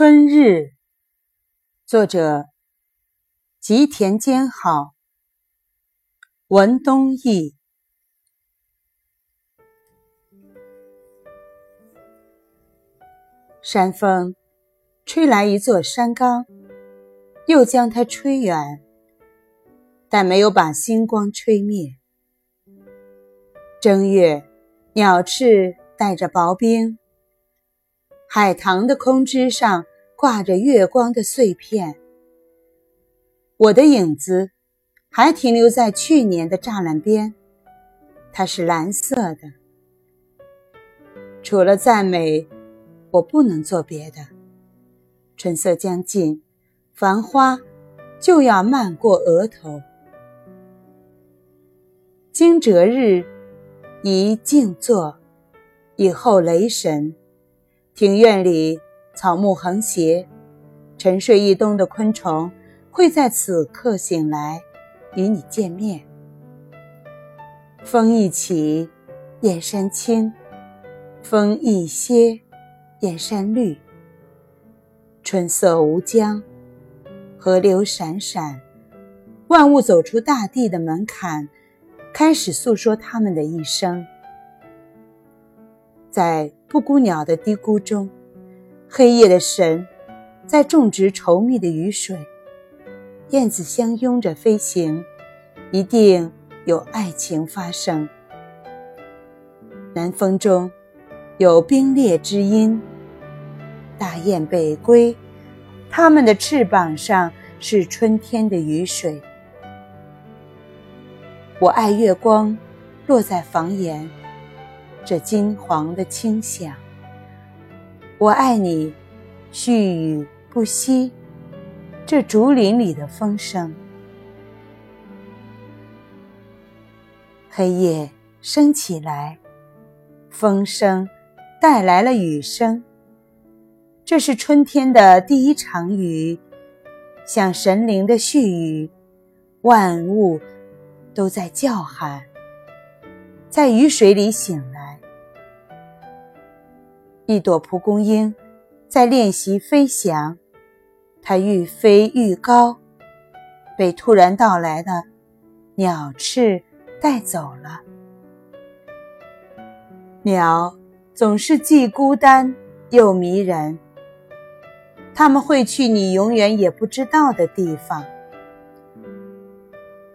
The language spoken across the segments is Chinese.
春日，作者吉田兼好，文东义。山风吹来一座山冈，又将它吹远，但没有把星光吹灭。正月，鸟翅带着薄冰。海棠的空枝上挂着月光的碎片，我的影子还停留在去年的栅栏边，它是蓝色的。除了赞美，我不能做别的。春色将近，繁花就要漫过额头。惊蛰日宜静坐，以后雷神。庭院里草木横斜，沉睡一冬的昆虫会在此刻醒来，与你见面。风一起，燕山青；风一歇，燕山绿。春色无疆，河流闪闪，万物走出大地的门槛，开始诉说他们的一生。在布谷鸟的低咕中，黑夜的神在种植稠密的雨水，燕子相拥着飞行，一定有爱情发生。南风中有冰裂之音，大雁北归，它们的翅膀上是春天的雨水。我爱月光落在房檐。这金黄的清香，我爱你，絮语不息。这竹林里的风声，黑夜升起来，风声带来了雨声。这是春天的第一场雨，像神灵的絮语，万物都在叫喊，在雨水里醒来。一朵蒲公英在练习飞翔，它愈飞愈高，被突然到来的鸟翅带走了。鸟总是既孤单又迷人，它们会去你永远也不知道的地方。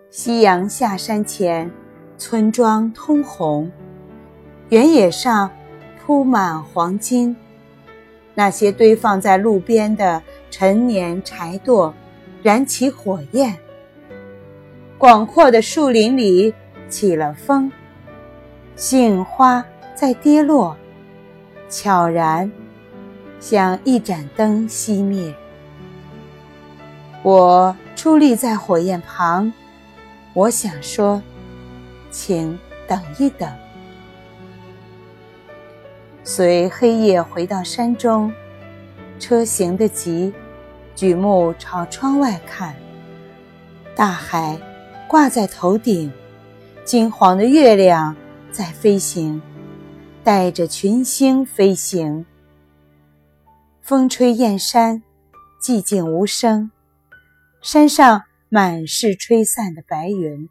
夕阳下山前，村庄通红，原野上。铺满黄金，那些堆放在路边的陈年柴垛燃起火焰。广阔的树林里起了风，杏花在跌落，悄然像一盏灯熄灭。我矗立在火焰旁，我想说，请等一等。随黑夜回到山中，车行得急，举目朝窗外看，大海挂在头顶，金黄的月亮在飞行，带着群星飞行。风吹燕山，寂静无声，山上满是吹散的白云，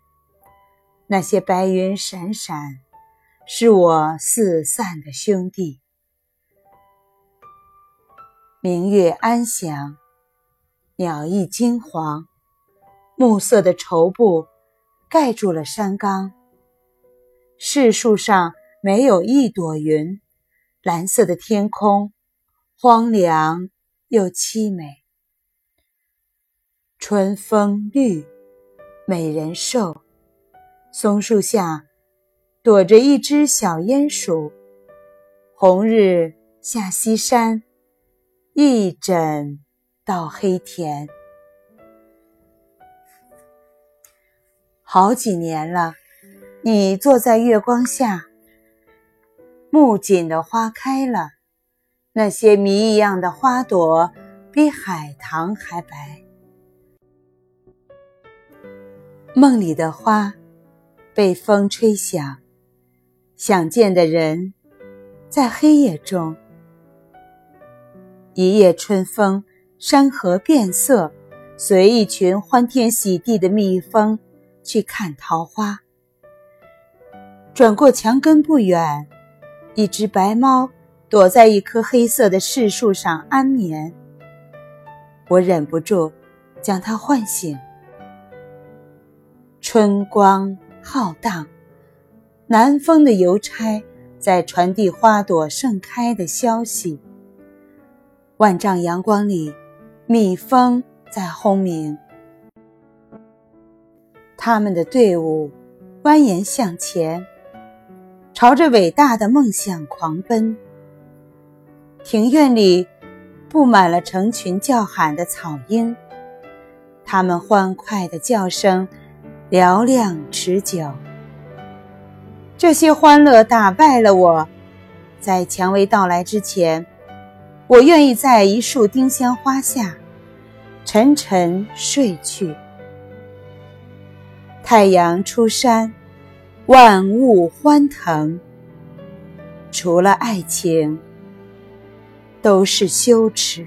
那些白云闪闪。是我四散的兄弟。明月安详，鸟翼金黄，暮色的绸布盖住了山冈。柿树上没有一朵云，蓝色的天空荒凉又凄美。春风绿，美人瘦，松树下。躲着一只小鼹鼠，红日下西山，一枕到黑田。好几年了，你坐在月光下，木槿的花开了，那些谜一样的花朵比海棠还白。梦里的花被风吹响。想见的人，在黑夜中，一夜春风，山河变色，随一群欢天喜地的蜜蜂去看桃花。转过墙根不远，一只白猫躲在一棵黑色的柿树上安眠。我忍不住将它唤醒。春光浩荡，南风的邮差在传递花朵盛开的消息。万丈阳光里，蜜蜂在轰鸣，他们的队伍蜿蜒向前。朝着伟大的梦想狂奔。庭院里布满了成群叫喊的草鹰，它们欢快的叫声嘹亮持久。这些欢乐打败了我，在蔷薇到来之前，我愿意在一束丁香花下沉沉睡去。太阳出山。万物欢腾，除了爱情，都是羞耻。